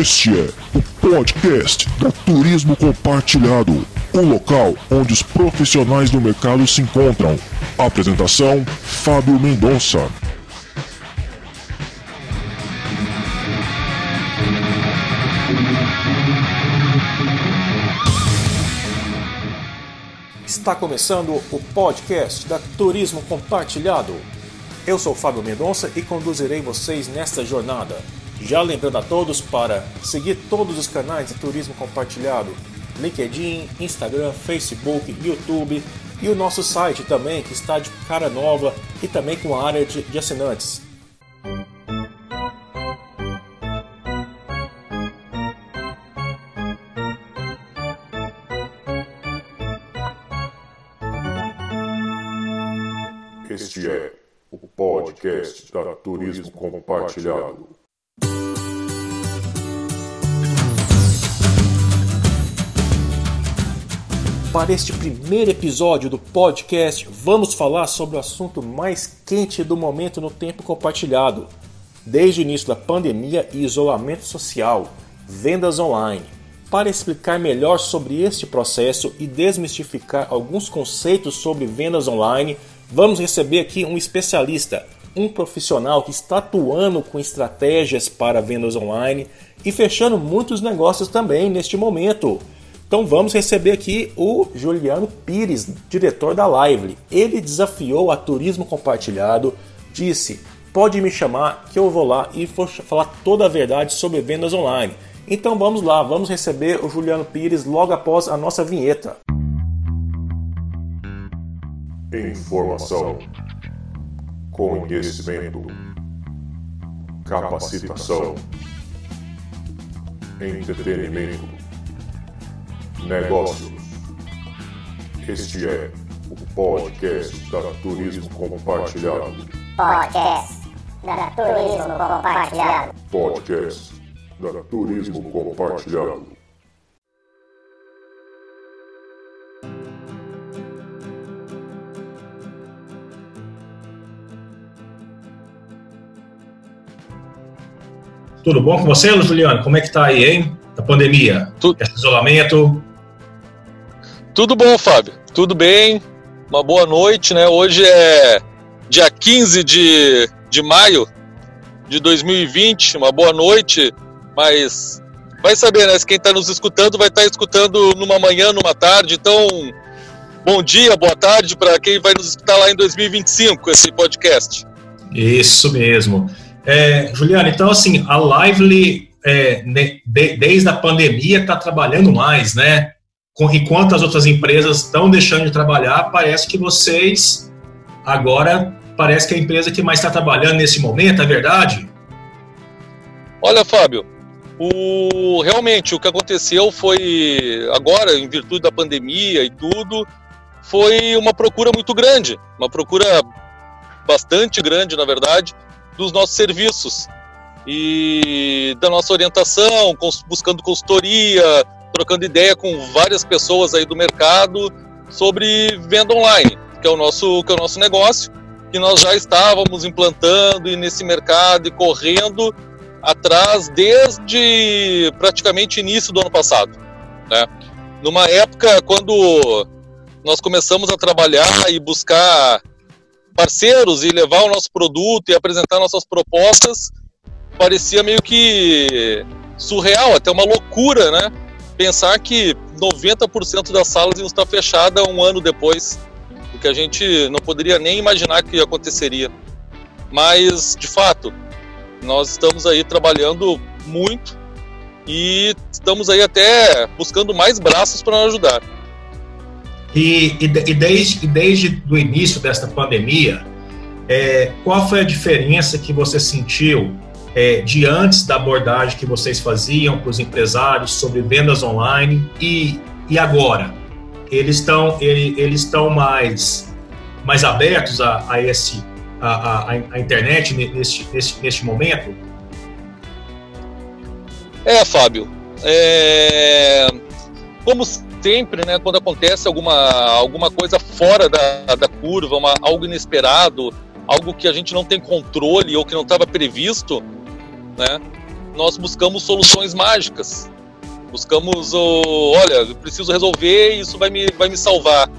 Este é o podcast da Turismo Compartilhado, o local onde os profissionais do mercado se encontram. Apresentação: Fábio Mendonça. Está começando o podcast da Turismo Compartilhado. Eu sou Fábio Mendonça e conduzirei vocês nesta jornada. Já lembrando a todos para seguir todos os canais de Turismo Compartilhado: LinkedIn, Instagram, Facebook, YouTube e o nosso site também, que está de cara nova e também com a área de, de assinantes. Este é o podcast da Turismo Compartilhado. Para este primeiro episódio do podcast, vamos falar sobre o assunto mais quente do momento no tempo compartilhado. Desde o início da pandemia e isolamento social, vendas online. Para explicar melhor sobre este processo e desmistificar alguns conceitos sobre vendas online, vamos receber aqui um especialista, um profissional que está atuando com estratégias para vendas online e fechando muitos negócios também neste momento. Então vamos receber aqui o Juliano Pires, diretor da Lively. Ele desafiou a Turismo Compartilhado, disse: pode me chamar que eu vou lá e vou falar toda a verdade sobre vendas online. Então vamos lá, vamos receber o Juliano Pires logo após a nossa vinheta. Informação, conhecimento, capacitação, entretenimento, negócios. Este é o podcast da Turismo Compartilhado. Podcast da Turismo Compartilhado. Podcast da Turismo Compartilhado. Tudo bom com você, Juliano? Como é que tá aí, hein? Da pandemia? Tudo. Esse isolamento? Tudo bom, Fábio? Tudo bem? Uma boa noite, né? Hoje é dia 15 de, de maio de 2020. Uma boa noite, mas vai saber, né? Quem está nos escutando vai estar tá escutando numa manhã, numa tarde. Então, bom dia, boa tarde para quem vai nos escutar lá em 2025, esse podcast. Isso mesmo. É, Juliano, então assim, a Lively, é, de, desde a pandemia, está trabalhando mais, né? Enquanto as outras empresas estão deixando de trabalhar, parece que vocês agora parece que é a empresa que mais está trabalhando nesse momento, é verdade? Olha, Fábio, o, realmente o que aconteceu foi agora, em virtude da pandemia e tudo, foi uma procura muito grande, uma procura bastante grande, na verdade, dos nossos serviços e da nossa orientação, buscando consultoria, trocando ideia com várias pessoas aí do mercado sobre venda online, que é o nosso, que é o nosso negócio, que nós já estávamos implantando e nesse mercado e correndo atrás desde praticamente início do ano passado, né? Numa época quando nós começamos a trabalhar e buscar parceiros e levar o nosso produto e apresentar nossas propostas, parecia meio que surreal, até uma loucura, né? Pensar que 90% das salas iam estar fechadas um ano depois, o que a gente não poderia nem imaginar que aconteceria. Mas, de fato, nós estamos aí trabalhando muito e estamos aí até buscando mais braços para ajudar. E, e, e desde, desde o início desta pandemia, é, qual foi a diferença que você sentiu é, de antes da abordagem que vocês faziam para os empresários sobre vendas online e, e agora? Eles estão ele, eles estão mais, mais abertos a, a esse a, a, a internet neste, neste, neste momento? É, Fábio. É... Como sempre, né, quando acontece alguma, alguma coisa fora da, da curva, uma, algo inesperado, algo que a gente não tem controle ou que não estava previsto, né, nós buscamos soluções mágicas. Buscamos, o, olha, eu preciso resolver isso vai me, vai me salvar.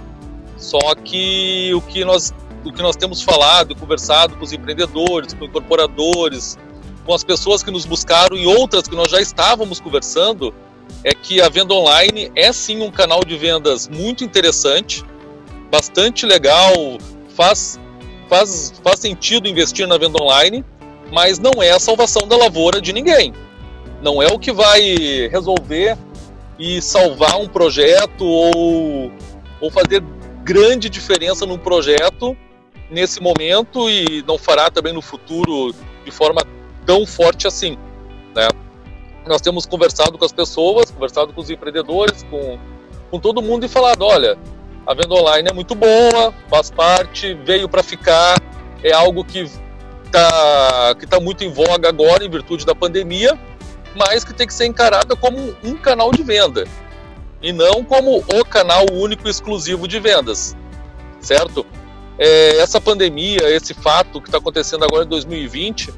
Só que o que nós o que nós temos falado, conversado com os empreendedores, com incorporadores, com as pessoas que nos buscaram e outras que nós já estávamos conversando, é que a venda online é sim um canal de vendas muito interessante, bastante legal, faz, faz, faz sentido investir na venda online, mas não é a salvação da lavoura de ninguém. Não é o que vai resolver e salvar um projeto ou, ou fazer grande diferença num projeto nesse momento e não fará também no futuro de forma tão forte assim. Né? Nós temos conversado com as pessoas, conversado com os empreendedores, com, com todo mundo e falado: olha, a venda online é muito boa, faz parte, veio para ficar, é algo que está que tá muito em voga agora em virtude da pandemia, mas que tem que ser encarada como um canal de venda e não como o canal único exclusivo de vendas, certo? É, essa pandemia, esse fato que está acontecendo agora em 2020,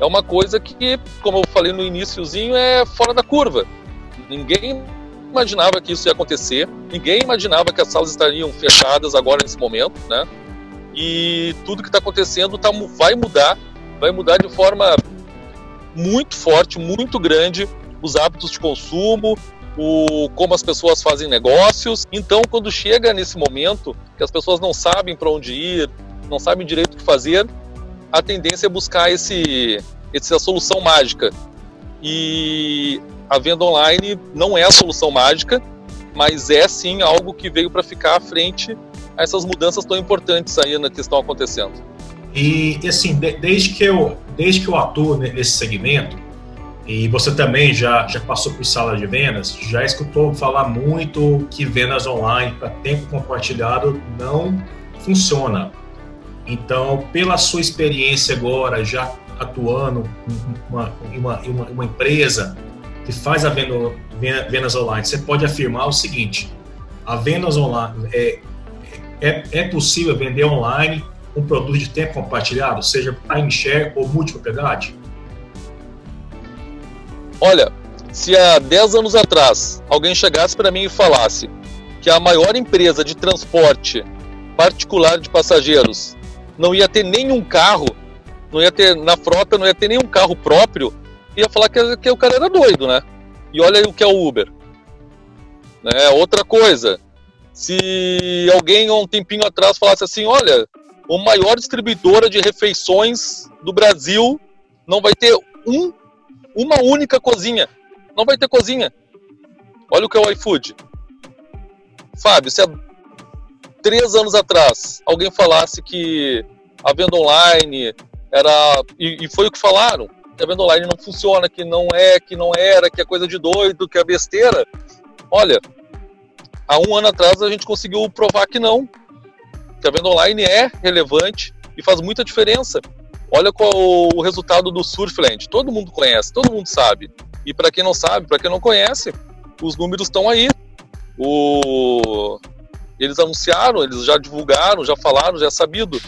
é uma coisa que, como eu falei no iníciozinho, é fora da curva. Ninguém imaginava que isso ia acontecer, ninguém imaginava que as salas estariam fechadas agora nesse momento, né? E tudo que está acontecendo tá, vai mudar, vai mudar de forma muito forte, muito grande os hábitos de consumo, o como as pessoas fazem negócios. Então, quando chega nesse momento que as pessoas não sabem para onde ir, não sabem direito o que fazer, a tendência é buscar esse, essa solução mágica. E a venda online não é a solução mágica, mas é sim algo que veio para ficar à frente essas mudanças tão importantes aí né, que estão acontecendo. E assim, desde que eu desde que eu atuo nesse segmento, e você também já, já passou por sala de vendas, já escutou falar muito que vendas online para tempo compartilhado não funciona. Então, pela sua experiência agora, já atuando em uma, uma, uma, uma empresa que faz a venda, vendas online, você pode afirmar o seguinte: a vendas online é, é, é possível vender online um produto de tempo compartilhado, seja timeshare ou multipropriedade? Olha, se há 10 anos atrás alguém chegasse para mim e falasse que a maior empresa de transporte particular de passageiros não ia ter nenhum carro, não ia ter na frota, não ia ter nenhum carro próprio, ia falar que, que o cara era doido, né? E olha o que é o Uber. Né? Outra coisa, se alguém um tempinho atrás falasse assim, olha, o maior distribuidora de refeições do Brasil não vai ter um uma única cozinha. Não vai ter cozinha. Olha o que é o iFood. Fábio, se há três anos atrás alguém falasse que a venda online era. E, e foi o que falaram, que a venda online não funciona, que não é, que não era, que é coisa de doido, que é besteira. Olha, há um ano atrás a gente conseguiu provar que não. Que a venda online é relevante e faz muita diferença. Olha qual o resultado do Surfland. Todo mundo conhece, todo mundo sabe. E para quem não sabe, para quem não conhece, os números estão aí. O... Eles anunciaram, eles já divulgaram, já falaram, já é sabido.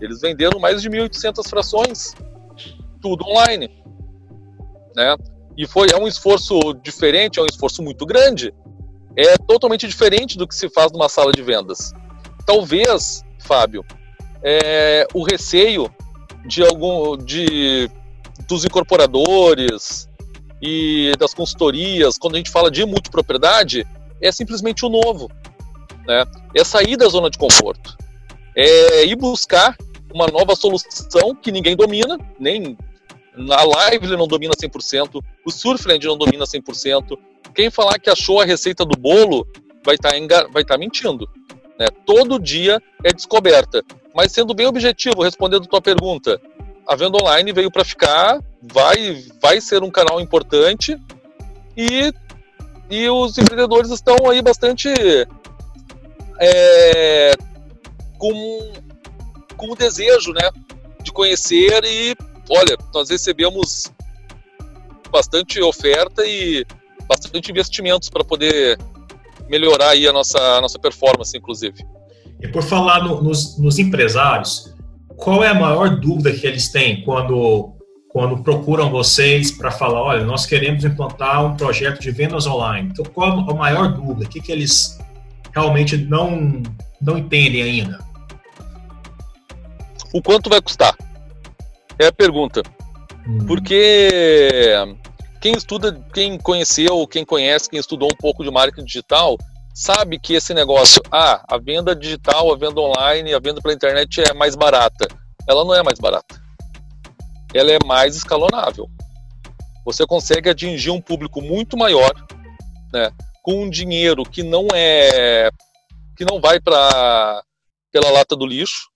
Eles venderam mais de 1.800 frações, tudo online. Né? E foi é um esforço diferente, é um esforço muito grande. É totalmente diferente do que se faz numa sala de vendas. Talvez, Fábio, é, o receio de algum de dos incorporadores e das consultorias, quando a gente fala de multipropriedade, é simplesmente o novo. Né? É sair da zona de conforto. É ir buscar uma nova solução que ninguém domina, nem na live ele não domina 100%, o Surfland não domina 100%. Quem falar que achou a receita do bolo vai estar tá vai tá mentindo. Né? Todo dia é descoberta. Mas sendo bem objetivo, respondendo a tua pergunta, a venda online veio para ficar, vai, vai ser um canal importante e, e os empreendedores estão aí bastante é, com, com o desejo né, de conhecer e, olha, nós recebemos bastante oferta e bastante investimentos para poder melhorar aí a nossa, a nossa performance, inclusive. E por falar no, nos, nos, empresários, qual é a maior dúvida que eles têm quando, quando procuram vocês para falar, olha, nós queremos implantar um projeto de vendas online. Então, qual a maior dúvida? O que, que eles realmente não, não entendem ainda? O quanto vai custar? É a pergunta. Hum. Porque quem estuda, quem conheceu, quem conhece, quem estudou um pouco de marketing digital, sabe que esse negócio, ah, a venda digital, a venda online, a venda pela internet é mais barata. Ela não é mais barata. Ela é mais escalonável. Você consegue atingir um público muito maior, né, com um dinheiro que não é que não vai para pela lata do lixo.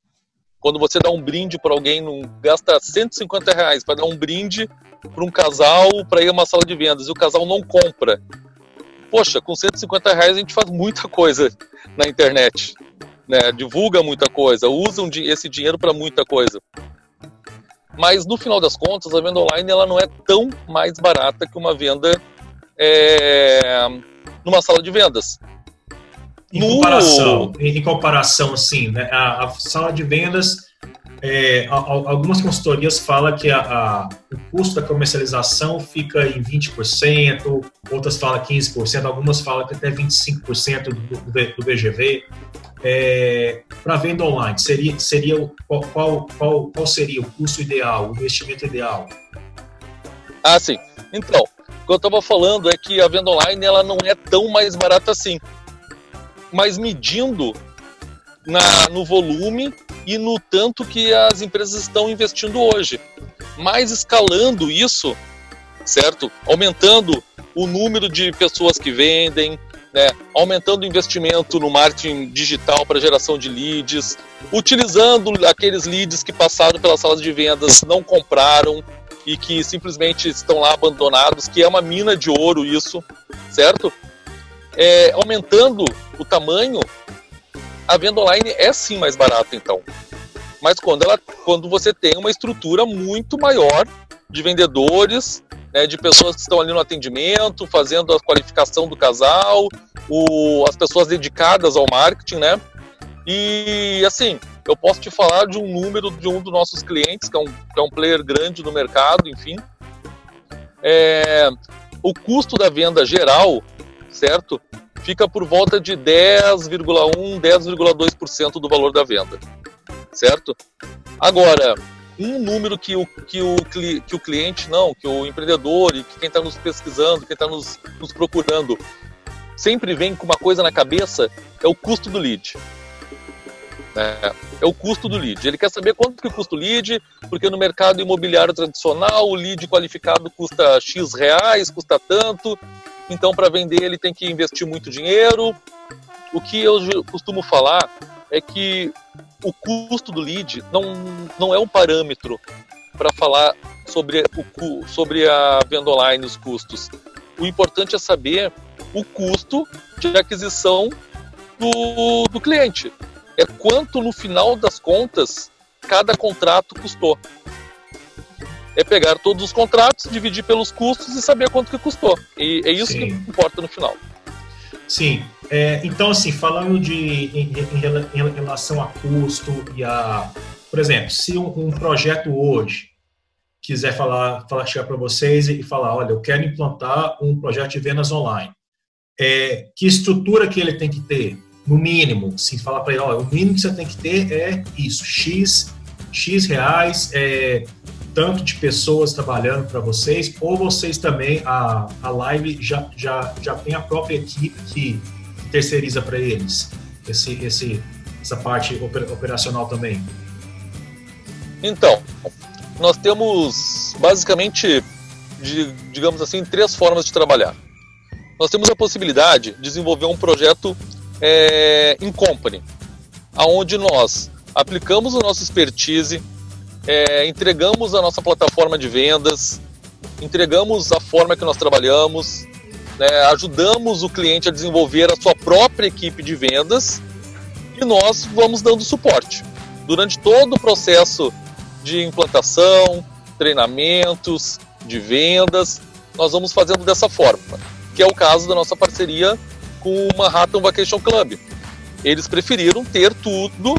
Quando você dá um brinde para alguém, não gasta 150 reais para dar um brinde para um casal para ir a uma sala de vendas e o casal não compra poxa, com 150 reais a gente faz muita coisa na internet, né? Divulga muita coisa, usa esse dinheiro para muita coisa. Mas no final das contas, a venda online ela não é tão mais barata que uma venda é, numa sala de vendas. Em comparação, em comparação, assim, né? A, a sala de vendas é, algumas consultorias falam que a, a, o custo da comercialização fica em 20%, outras falam 15%, algumas falam que até 25% do, do, do VGV. É, Para venda online, seria, seria qual, qual, qual, qual seria o custo ideal, o investimento ideal? Ah, sim. Então, o que eu estava falando é que a venda online ela não é tão mais barata assim. Mas medindo na, no volume e no tanto que as empresas estão investindo hoje. Mas escalando isso, certo? Aumentando o número de pessoas que vendem, né? aumentando o investimento no marketing digital para geração de leads, utilizando aqueles leads que passaram pelas salas de vendas, não compraram e que simplesmente estão lá abandonados, que é uma mina de ouro isso, certo? É, aumentando o tamanho a venda online é sim mais barata, então. Mas quando, ela, quando você tem uma estrutura muito maior de vendedores, né, de pessoas que estão ali no atendimento, fazendo a qualificação do casal, o, as pessoas dedicadas ao marketing, né? E assim, eu posso te falar de um número de um dos nossos clientes, que é um, que é um player grande no mercado, enfim. É, o custo da venda geral, certo? fica por volta de 10,1, 10,2% do valor da venda, certo? Agora, um número que o, que o, que o cliente, não, que o empreendedor e que quem está nos pesquisando, quem está nos, nos procurando, sempre vem com uma coisa na cabeça, é o custo do lead. É, é, o custo do lead. Ele quer saber quanto que custa o lead, porque no mercado imobiliário tradicional o lead qualificado custa X reais, custa tanto, então para vender ele tem que investir muito dinheiro. O que eu costumo falar é que o custo do lead não, não é um parâmetro para falar sobre, o, sobre a venda online, os custos. O importante é saber o custo de aquisição do, do cliente. É quanto no final das contas cada contrato custou é pegar todos os contratos, dividir pelos custos e saber quanto que custou. E é isso Sim. que importa no final. Sim. É, então, assim, falando de em, em, em, relação a custo e a, por exemplo, se um, um projeto hoje quiser falar, falar chegar para vocês e falar, olha, eu quero implantar um projeto de vendas online, é, que estrutura que ele tem que ter? No mínimo, se falar para ele, olha, o mínimo que você tem que ter é isso, x, x reais, é, tanto de pessoas trabalhando para vocês, ou vocês também, a, a Live já, já, já tem a própria equipe que terceiriza para eles esse, esse, essa parte operacional também? Então, nós temos basicamente, de, digamos assim, três formas de trabalhar. Nós temos a possibilidade de desenvolver um projeto é, company, aonde nós aplicamos o nosso expertise, é, entregamos a nossa plataforma de vendas, entregamos a forma que nós trabalhamos, né, ajudamos o cliente a desenvolver a sua própria equipe de vendas e nós vamos dando suporte. Durante todo o processo de implantação, treinamentos, de vendas, nós vamos fazendo dessa forma, que é o caso da nossa parceria com o Manhattan Vacation Club. Eles preferiram ter tudo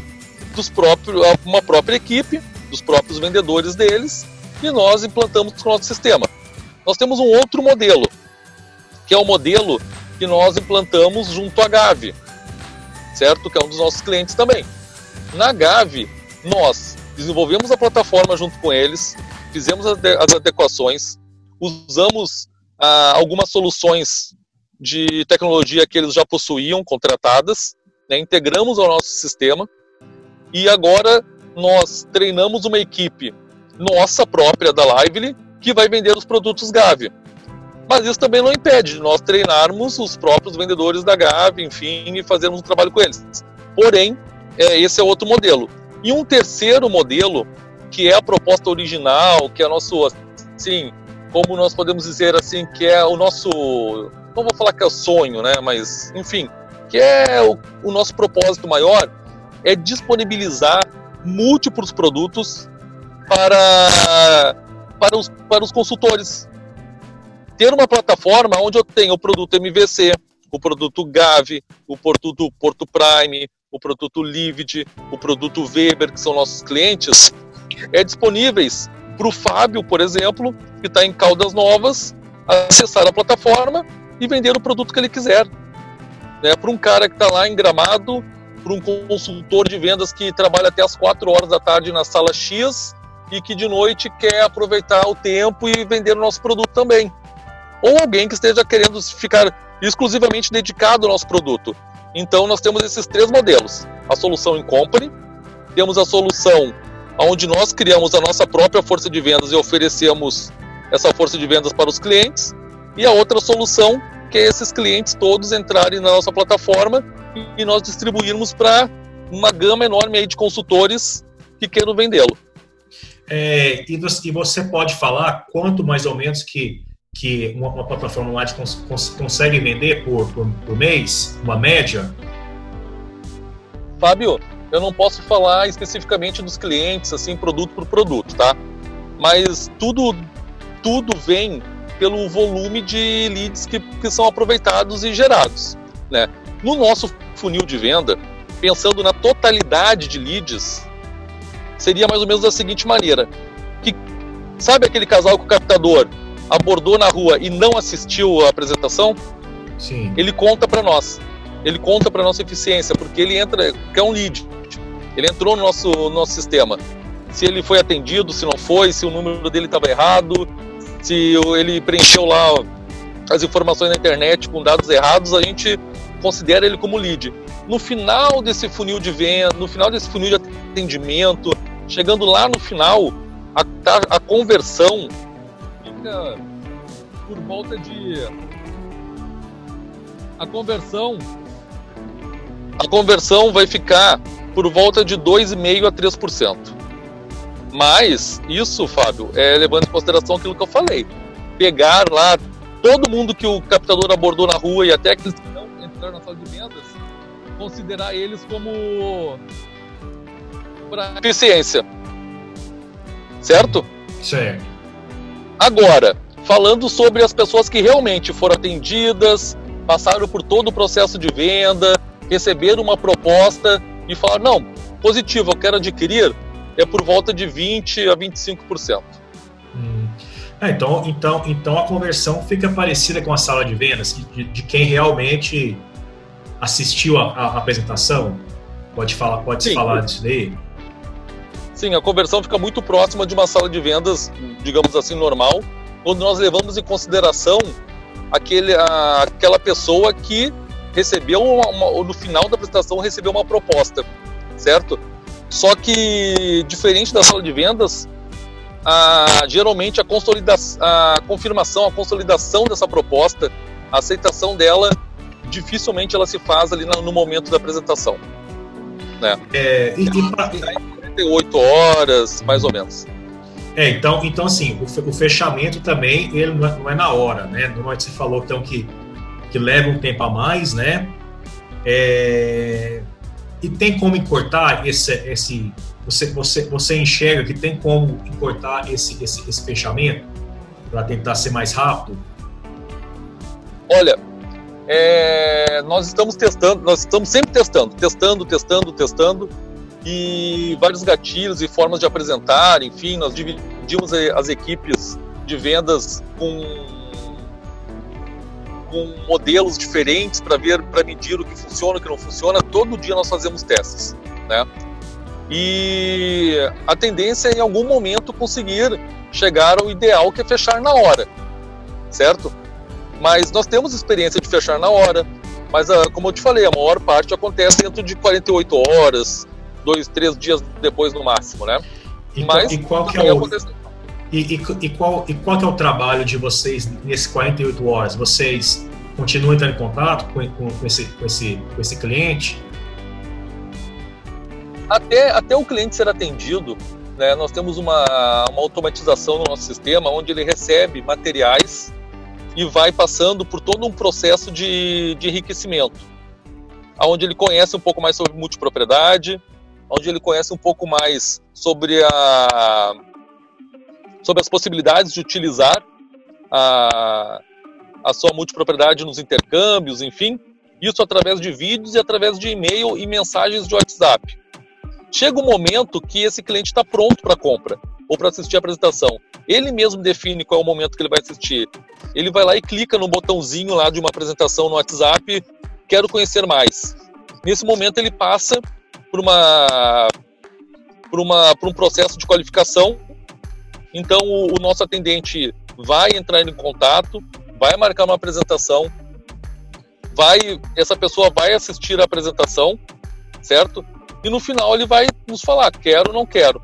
dos próprios, uma própria equipe dos próprios vendedores deles e nós implantamos no nosso sistema. Nós temos um outro modelo, que é o modelo que nós implantamos junto à Gave, certo? Que é um dos nossos clientes também. Na Gave, nós desenvolvemos a plataforma junto com eles, fizemos as adequações, usamos ah, algumas soluções de tecnologia que eles já possuíam contratadas, né, integramos ao nosso sistema e agora nós treinamos uma equipe nossa própria da Lively que vai vender os produtos Gave. Mas isso também não impede de nós treinarmos os próprios vendedores da Gave, enfim, e fazermos um trabalho com eles. Porém, é, esse é outro modelo. E um terceiro modelo, que é a proposta original, que é nosso, assim, como nós podemos dizer assim, que é o nosso, não vou falar que é o sonho, né, mas, enfim, que é o, o nosso propósito maior, é disponibilizar múltiplos produtos para, para, os, para os consultores. Ter uma plataforma onde eu tenho o produto MVC, o produto Gave, o produto Porto Prime, o produto Livid, o produto Weber, que são nossos clientes, é disponíveis para o Fábio, por exemplo, que está em Caldas Novas, acessar a plataforma e vender o produto que ele quiser. Né? Para um cara que está lá em Gramado, para um consultor de vendas que trabalha até as 4 horas da tarde na sala X e que de noite quer aproveitar o tempo e vender o nosso produto também. Ou alguém que esteja querendo ficar exclusivamente dedicado ao nosso produto. Então nós temos esses três modelos: a solução em company, temos a solução onde nós criamos a nossa própria força de vendas e oferecemos essa força de vendas para os clientes, e a outra solução que é esses clientes todos entrarem na nossa plataforma e nós distribuirmos para uma gama enorme aí de consultores que queiram vendê-lo. É, e, você, pode falar quanto mais ou menos que, que uma, uma plataforma online cons, cons, consegue vender por, por, por, mês, uma média? Fábio, eu não posso falar especificamente dos clientes, assim, produto por produto, tá? Mas tudo, tudo vem pelo volume de leads que, que são aproveitados e gerados, né? No nosso funil de venda, pensando na totalidade de leads, seria mais ou menos da seguinte maneira: que sabe aquele casal que o captador abordou na rua e não assistiu à apresentação? Sim. Ele conta para nós. Ele conta para nossa eficiência, porque ele entra, que é um lead. Ele entrou no nosso, no nosso sistema. Se ele foi atendido, se não foi, se o número dele estava errado, se ele preencheu lá as informações na internet com dados errados, a gente considera ele como lead. No final desse funil de venda, no final desse funil de atendimento, chegando lá no final, a, a conversão fica por volta de a conversão a conversão vai ficar por volta de 2,5 a 3%. Mas isso, Fábio, é levando em consideração aquilo que eu falei. Pegar lá todo mundo que o captador abordou na rua e até aqueles que não entraram na sala de vendas, considerar eles como para eficiência. Certo? Certo. Agora, falando sobre as pessoas que realmente foram atendidas, passaram por todo o processo de venda, receberam uma proposta e falaram: não, positivo, eu quero adquirir, é por volta de 20% a 25%. Hum. É, então, então, então a conversão fica parecida com a sala de vendas, de, de quem realmente assistiu a, a, apresentação. Pode falar, pode Sim. falar disso daí? Sim, a conversão fica muito próxima de uma sala de vendas, digamos assim, normal, quando nós levamos em consideração aquele, a, aquela pessoa que recebeu uma, uma, no final da apresentação recebeu uma proposta, certo? Só que diferente da sala de vendas, a, geralmente a, a confirmação, a consolidação dessa proposta, a aceitação dela, dificilmente ela se faz ali no, momento da apresentação. Né? É, e, e pra... 48 horas, mais ou menos. É, então, então assim, o, fechamento também ele não é, não é, na hora, né? Normalmente você falou então que, que leva um tempo a mais, né? É, e tem como encurtar esse, esse você, você, você enxerga que tem como encurtar esse, esse, esse fechamento para tentar ser mais rápido? Olha, é, nós estamos testando, nós estamos sempre testando, testando, testando, testando, e vários gatilhos e formas de apresentar, enfim, nós dividimos dividimos as equipes de vendas com, com modelos diferentes para ver, para medir o que funciona, o que não funciona. Todo dia nós fazemos testes, né? E a tendência é em algum momento conseguir chegar ao ideal que é fechar na hora, certo? Mas nós temos experiência de fechar na hora, mas ah, como eu te falei, a maior parte acontece dentro de 48 horas, dois, três dias depois no máximo, né? E, Mas, e qual que é o e, e, e, qual, e qual é o trabalho de vocês nesses 48 horas? Vocês continuam entrando em contato com, com, com, esse, com, esse, com esse cliente? Até, até o cliente ser atendido, né, nós temos uma, uma automatização no nosso sistema onde ele recebe materiais e vai passando por todo um processo de, de enriquecimento, onde ele conhece um pouco mais sobre multipropriedade, onde ele conhece um pouco mais sobre, a, sobre as possibilidades de utilizar a, a sua multipropriedade nos intercâmbios, enfim, isso através de vídeos e através de e-mail e mensagens de WhatsApp. Chega um momento que esse cliente está pronto para compra ou para assistir a apresentação. Ele mesmo define qual é o momento que ele vai assistir. Ele vai lá e clica no botãozinho lá de uma apresentação no WhatsApp, quero conhecer mais. Nesse momento ele passa por uma por uma por um processo de qualificação. Então o, o nosso atendente vai entrar em contato, vai marcar uma apresentação, vai essa pessoa vai assistir a apresentação, certo? E no final ele vai nos falar quero ou não quero.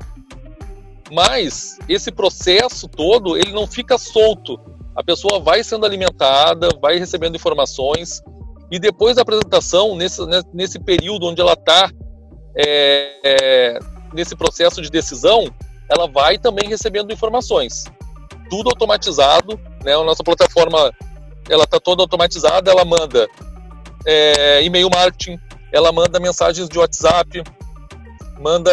Mas esse processo todo ele não fica solto. A pessoa vai sendo alimentada, vai recebendo informações e depois da apresentação, nesse, nesse período onde ela está é, é, nesse processo de decisão, ela vai também recebendo informações. Tudo automatizado, né? A nossa plataforma ela está toda automatizada, ela manda é, e-mail marketing, ela manda mensagens de WhatsApp, manda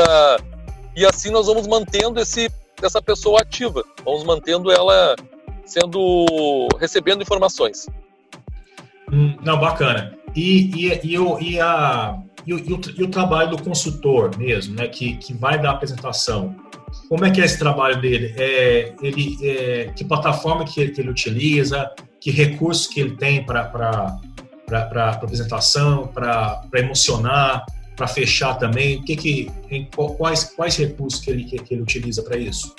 e assim nós vamos mantendo esse essa pessoa ativa, vamos mantendo ela sendo recebendo informações. Hum, não, bacana. E, e, e, a e o, e o, e o trabalho do consultor mesmo, né, que, que vai dar a apresentação, como é que é esse trabalho dele? É, ele, é, que plataforma que ele, que ele, utiliza? Que recursos que ele tem para apresentação, para emocionar, para fechar também? O que que, em, quais, quais recursos que ele, que, que ele utiliza para isso?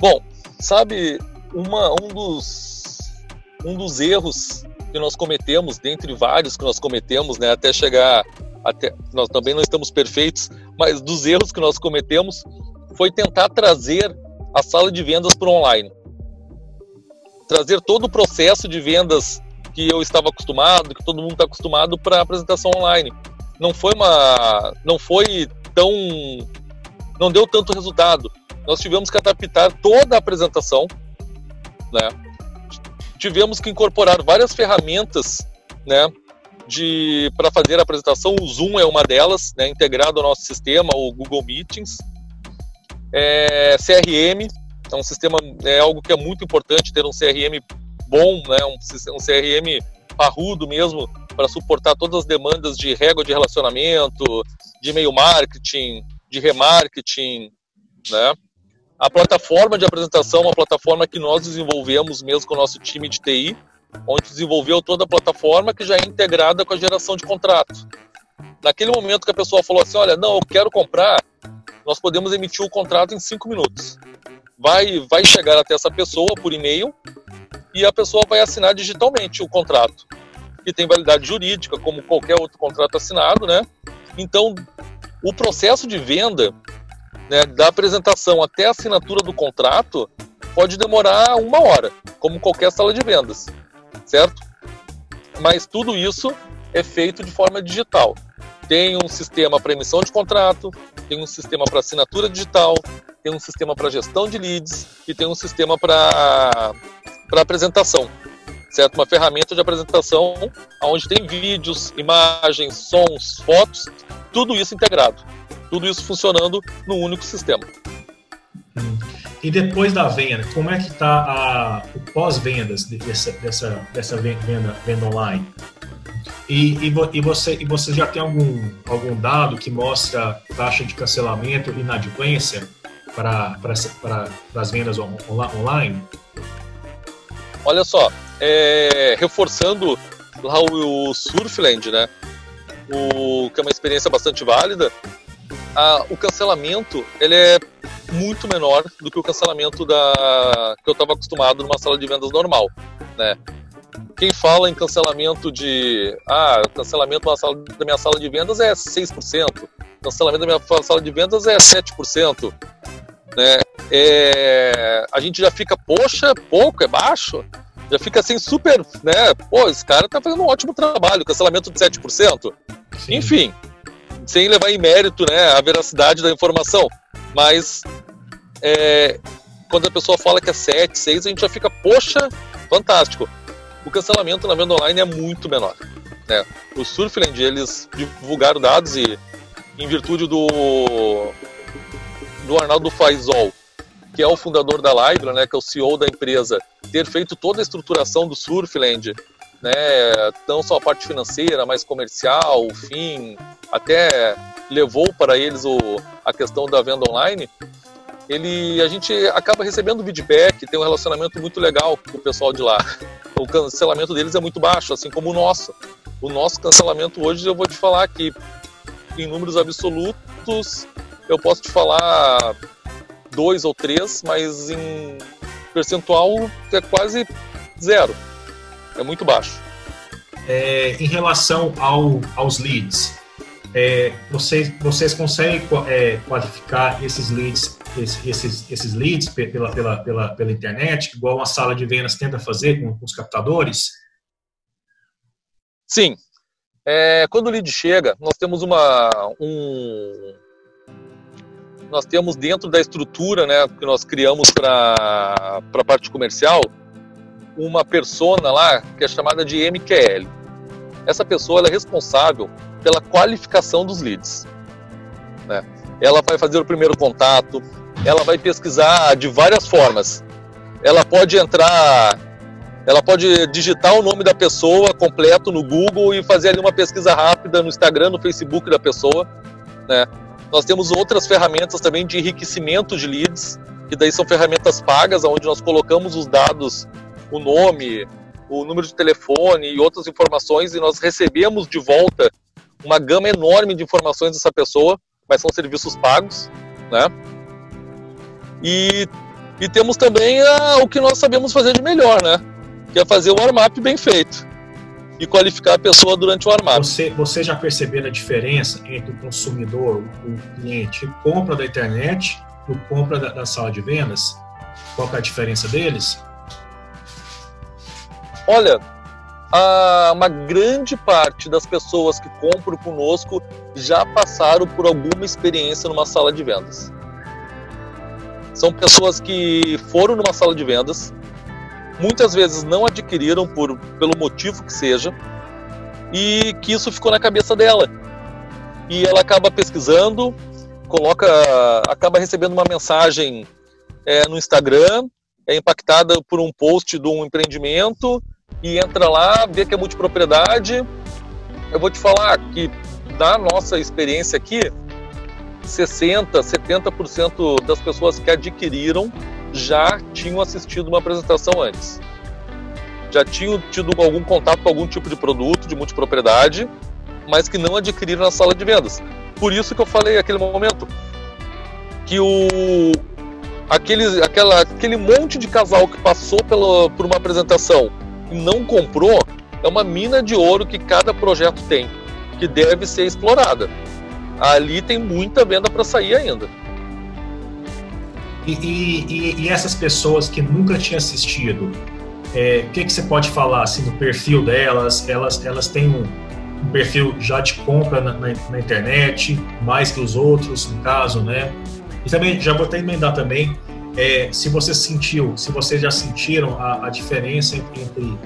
Bom, sabe, uma, um, dos, um dos erros que nós cometemos, dentre vários que nós cometemos, né, até chegar até nós também não estamos perfeitos, mas dos erros que nós cometemos foi tentar trazer a sala de vendas para online. Trazer todo o processo de vendas que eu estava acostumado, que todo mundo está acostumado para apresentação online. Não foi uma não foi tão não deu tanto resultado. Nós tivemos que adaptar toda a apresentação, né? tivemos que incorporar várias ferramentas, né, de para fazer a apresentação. O Zoom é uma delas, né, integrado ao nosso sistema, o Google Meetings. É, CRM é um sistema, é algo que é muito importante ter um CRM bom, né, um, um CRM parrudo mesmo para suportar todas as demandas de régua de relacionamento, de e-mail marketing, de remarketing, né? A plataforma de apresentação é uma plataforma que nós desenvolvemos mesmo com o nosso time de TI, onde desenvolveu toda a plataforma que já é integrada com a geração de contrato. Naquele momento que a pessoa falou assim, olha, não, eu quero comprar, nós podemos emitir o contrato em cinco minutos. Vai, vai chegar até essa pessoa por e-mail e a pessoa vai assinar digitalmente o contrato, que tem validade jurídica, como qualquer outro contrato assinado, né? Então, o processo de venda né, da apresentação até a assinatura do contrato pode demorar uma hora, como qualquer sala de vendas, certo? Mas tudo isso é feito de forma digital. Tem um sistema para emissão de contrato, tem um sistema para assinatura digital, tem um sistema para gestão de leads e tem um sistema para apresentação, certo? Uma ferramenta de apresentação onde tem vídeos, imagens, sons, fotos, tudo isso integrado. Tudo isso funcionando no único sistema. E depois da venda, como é que está o pós-vendas dessa, dessa, dessa venda, venda online? E, e, e, você, e você já tem algum, algum dado que mostra taxa de cancelamento e inadimplência para as vendas on, online? Olha só, é, reforçando lá o, o Surfland, né? O, que é uma experiência bastante válida, a, o cancelamento ele é muito menor do que o cancelamento da que eu estava acostumado numa sala de vendas normal, né? Quem fala em cancelamento de ah, cancelamento sala, da minha sala de vendas é 6%, cancelamento da minha sala de vendas é 7%, né? É, a gente já fica, poxa, pouco, é baixo, já fica assim super, né? Pô, esse cara tá fazendo um ótimo trabalho, cancelamento de 7%. Sim. Enfim, sem levar em mérito, né, a veracidade da informação, mas é, quando a pessoa fala que é 7, 6, a gente já fica, poxa, fantástico. O cancelamento na venda online é muito menor. Né? O Surfland, eles divulgaram dados e, em virtude do, do Arnaldo Faisol, que é o fundador da Live, né, que é o CEO da empresa, ter feito toda a estruturação do Surfland, né, não só a parte financeira, mas comercial, o fim, até levou para eles o, a questão da venda online, ele, a gente acaba recebendo feedback, tem um relacionamento muito legal com o pessoal de lá. O cancelamento deles é muito baixo, assim como o nosso. O nosso cancelamento hoje, eu vou te falar que, em números absolutos, eu posso te falar dois ou três, mas em percentual é quase zero. É muito baixo. É, em relação ao, aos leads, é, vocês, vocês conseguem é, qualificar esses leads, esses, esses leads pela, pela, pela, pela internet, igual uma sala de vendas tenta fazer com, com os captadores? Sim. É, quando o lead chega, nós temos uma um, nós temos dentro da estrutura, né, que nós criamos para a parte comercial, uma persona lá que é chamada de MQL. Essa pessoa é responsável pela qualificação dos leads. Né? Ela vai fazer o primeiro contato, ela vai pesquisar de várias formas. Ela pode entrar, ela pode digitar o nome da pessoa completo no Google e fazer ali uma pesquisa rápida no Instagram, no Facebook da pessoa. Né? Nós temos outras ferramentas também de enriquecimento de leads, que daí são ferramentas pagas, onde nós colocamos os dados, o nome, o número de telefone e outras informações, e nós recebemos de volta uma gama enorme de informações dessa pessoa, mas são serviços pagos, né? E, e temos também a, o que nós sabemos fazer de melhor, né? Que é fazer o warm-up bem feito e qualificar a pessoa durante o warm-up. Você, você já percebeu a diferença entre o consumidor, o cliente compra da internet e compra da, da sala de vendas? Qual é a diferença deles? Olha, a, uma grande parte das pessoas que compram conosco já passaram por alguma experiência numa sala de vendas. São pessoas que foram numa sala de vendas, muitas vezes não adquiriram por, pelo motivo que seja, e que isso ficou na cabeça dela. E ela acaba pesquisando, coloca, acaba recebendo uma mensagem é, no Instagram, é impactada por um post de um empreendimento e entra lá, vê que é multipropriedade. Eu vou te falar que, da nossa experiência aqui, 60%, 70% das pessoas que adquiriram já tinham assistido uma apresentação antes. Já tinham tido algum contato com algum tipo de produto de multipropriedade, mas que não adquiriram na sala de vendas. Por isso que eu falei naquele momento que o aquele, aquela, aquele monte de casal que passou pela, por uma apresentação não comprou, é uma mina de ouro que cada projeto tem, que deve ser explorada. Ali tem muita venda para sair ainda. E, e, e, essas pessoas que nunca tinham assistido, é, o que, que você pode falar assim, do perfil delas? Elas, elas têm um, um perfil já de compra na, na, na, internet, mais que os outros, no caso, né? E também, já vou até emendar também, é, se você sentiu, se vocês já sentiram a, a diferença entre, entre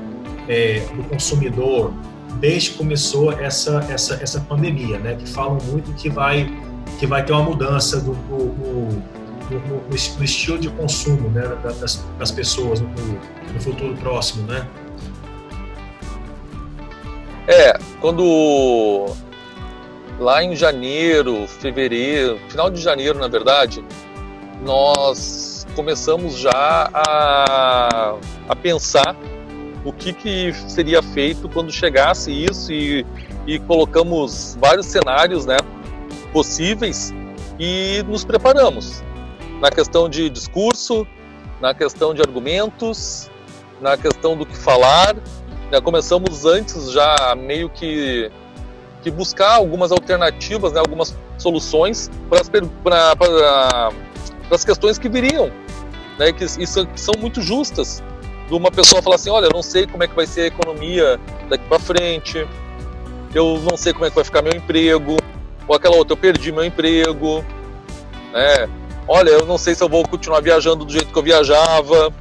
é, do consumidor desde que começou essa, essa, essa pandemia, né? Que falam muito que vai, que vai ter uma mudança do, do, do, do estilo de consumo né? das, das pessoas no, no futuro próximo, né? É, quando lá em janeiro, fevereiro, final de janeiro, na verdade, nós começamos já a, a pensar o que, que seria feito quando chegasse isso e, e colocamos vários cenários né, possíveis e nos preparamos na questão de discurso, na questão de argumentos, na questão do que falar. Né, começamos antes já meio que, que buscar algumas alternativas, né, algumas soluções para as, questões que viriam, né, que, são, que são muito justas. De uma pessoa falar assim: olha, eu não sei como é que vai ser a economia daqui para frente, eu não sei como é que vai ficar meu emprego, ou aquela outra, eu perdi meu emprego, né? Olha, eu não sei se eu vou continuar viajando do jeito que eu viajava.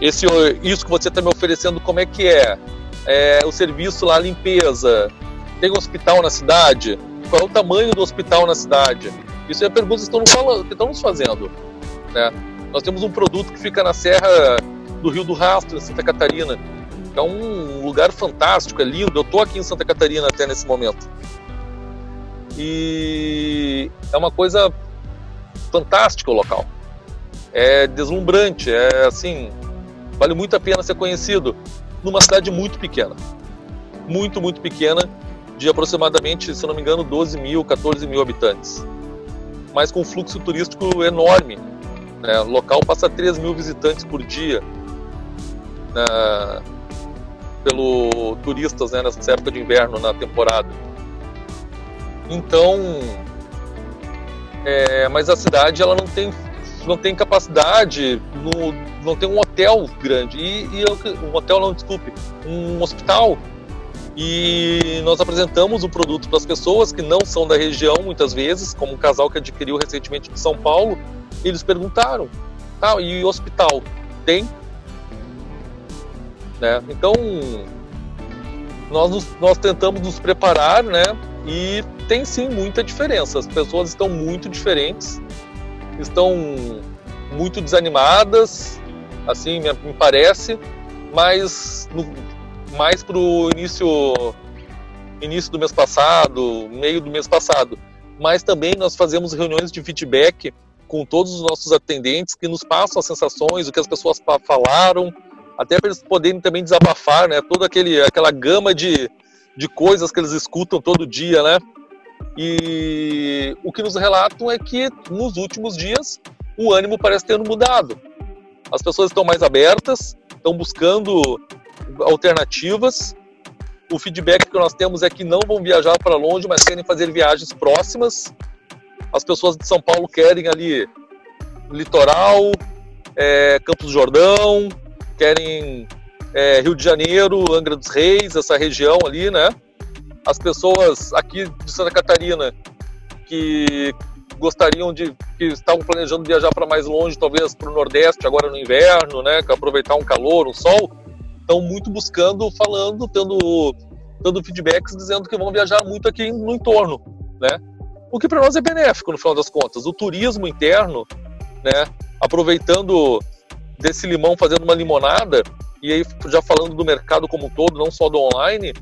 Esse, isso que você está me oferecendo, como é que é? é? O serviço lá, limpeza. Tem um hospital na cidade? Qual é o tamanho do hospital na cidade? Isso é perguntas que que estão nos fazendo. Né? Nós temos um produto que fica na Serra do Rio do Rastro, em Santa Catarina. É um lugar fantástico, é lindo. Eu estou aqui em Santa Catarina até nesse momento. E é uma coisa fantástica o local. É deslumbrante, é assim, vale muito a pena ser conhecido numa cidade muito pequena. Muito, muito pequena, de aproximadamente, se não me engano, 12 mil, 14 mil habitantes. Mas com um fluxo turístico enorme. Né? O local passa 3 mil visitantes por dia né? pelo turistas né? nessa época de inverno, na temporada. Então, é, mas a cidade ela não tem não tem capacidade, no, não tem um hotel grande e, e um hotel não desculpe, um hospital e nós apresentamos o produto para as pessoas que não são da região muitas vezes, como um casal que adquiriu recentemente de São Paulo, eles perguntaram, tá, e hospital tem? Né? Então nós, nós tentamos nos preparar, né? E tem sim muita diferença. As pessoas estão muito diferentes, estão muito desanimadas, assim me, me parece, mas no, mais para o início, início do mês passado, meio do mês passado. Mas também nós fazemos reuniões de feedback com todos os nossos atendentes que nos passam as sensações, o que as pessoas falaram, até para eles poderem também desabafar, né? Toda aquele, aquela gama de, de coisas que eles escutam todo dia, né? E o que nos relatam é que nos últimos dias o ânimo parece ter mudado. As pessoas estão mais abertas, estão buscando alternativas. O feedback que nós temos é que não vão viajar para longe, mas querem fazer viagens próximas. As pessoas de São Paulo querem ali litoral, é, Campos do Jordão, querem é, Rio de Janeiro, Angra dos Reis, essa região ali, né? As pessoas aqui de Santa Catarina que gostariam de, que estavam planejando viajar para mais longe, talvez para o Nordeste agora no inverno, né? Aproveitar um calor, um sol, estão muito buscando, falando, tendo, tendo feedbacks dizendo que vão viajar muito aqui no entorno, né? O que para nós é benéfico no final das contas. O turismo interno, né? Aproveitando desse limão, fazendo uma limonada, e aí, já falando do mercado como um todo, não só do online,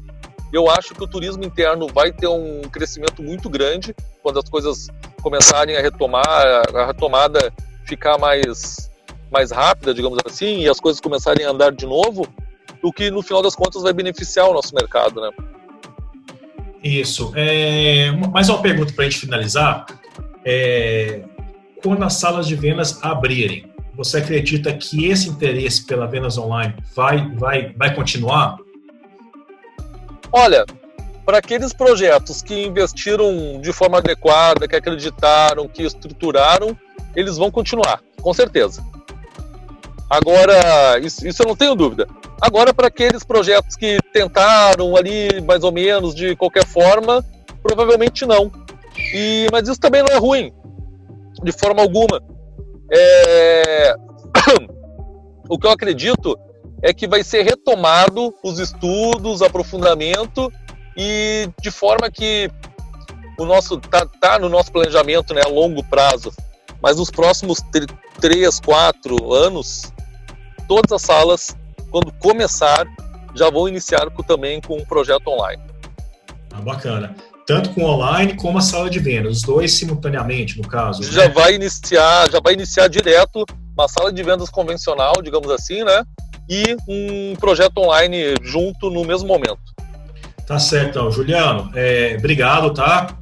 eu acho que o turismo interno vai ter um crescimento muito grande quando as coisas começarem a retomar, a retomada ficar mais, mais rápida, digamos assim, e as coisas começarem a andar de novo, o que no final das contas vai beneficiar o nosso mercado, né? Isso. É, mais uma pergunta para a gente finalizar. É, quando as salas de vendas abrirem, você acredita que esse interesse pela vendas online vai, vai, vai continuar? Olha, para aqueles projetos que investiram de forma adequada, que acreditaram, que estruturaram, eles vão continuar, com certeza. Agora, isso, isso eu não tenho dúvida. Agora, para aqueles projetos que tentaram ali, mais ou menos, de qualquer forma, provavelmente não. E, mas isso também não é ruim, de forma alguma. É... o que eu acredito é que vai ser retomado os estudos, aprofundamento e de forma que o nosso tá, tá no nosso planejamento, né, a longo prazo, mas nos próximos três, quatro anos, todas as salas, quando começar, já vão iniciar com, também com um projeto online. Ah, bacana. tanto com online como a sala de vendas, os dois simultaneamente, no caso. Já né? vai iniciar, já vai iniciar direto uma sala de vendas convencional, digamos assim, né? E um projeto online junto no mesmo momento. Tá certo, então. Juliano, é, obrigado, tá?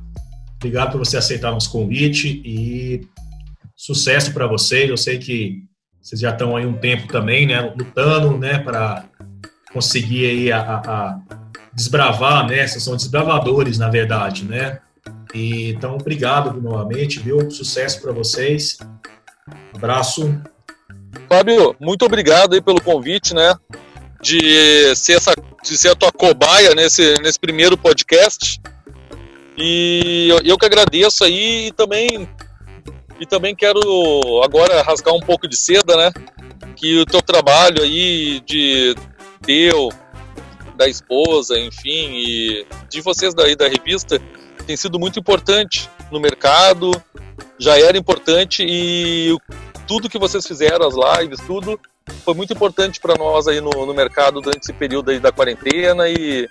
Obrigado por você aceitar nosso convite e sucesso para vocês. Eu sei que vocês já estão aí um tempo também, né, lutando, né, para conseguir aí a, a, a, desbravar, né, vocês são desbravadores, na verdade, né. E, então, obrigado novamente, viu? Sucesso para vocês. Abraço. Fábio, muito obrigado aí pelo convite, né, de ser essa, de ser a tua cobaia nesse, nesse primeiro podcast. E eu, eu que agradeço aí e também e também quero agora rasgar um pouco de seda, né? Que o teu trabalho aí de teu, da esposa, enfim, e de vocês daí da revista tem sido muito importante no mercado, já era importante e tudo que vocês fizeram, as lives, tudo, foi muito importante para nós aí no, no, mercado durante esse período aí da quarentena e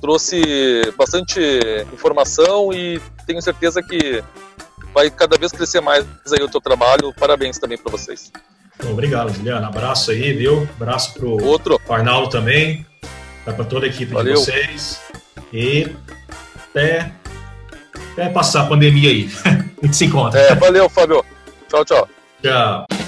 trouxe bastante informação e tenho certeza que vai cada vez crescer mais aí o teu trabalho. Parabéns também para vocês. Obrigado, Juliana. Abraço aí, viu? Abraço pro, Outro. Arnaldo também. Tá para toda a equipe Valeu. de vocês. E até, até passar a pandemia aí. a gente se encontra. É, valeu, Fábio. Tchau, tchau. Tchau.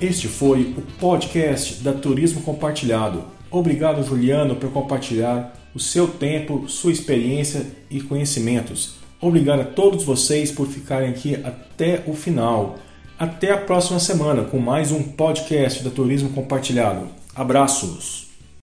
Este foi o podcast da Turismo Compartilhado. Obrigado, Juliano, por compartilhar o seu tempo, sua experiência e conhecimentos. Obrigado a todos vocês por ficarem aqui até o final. Até a próxima semana com mais um podcast da Turismo Compartilhado. Abraços!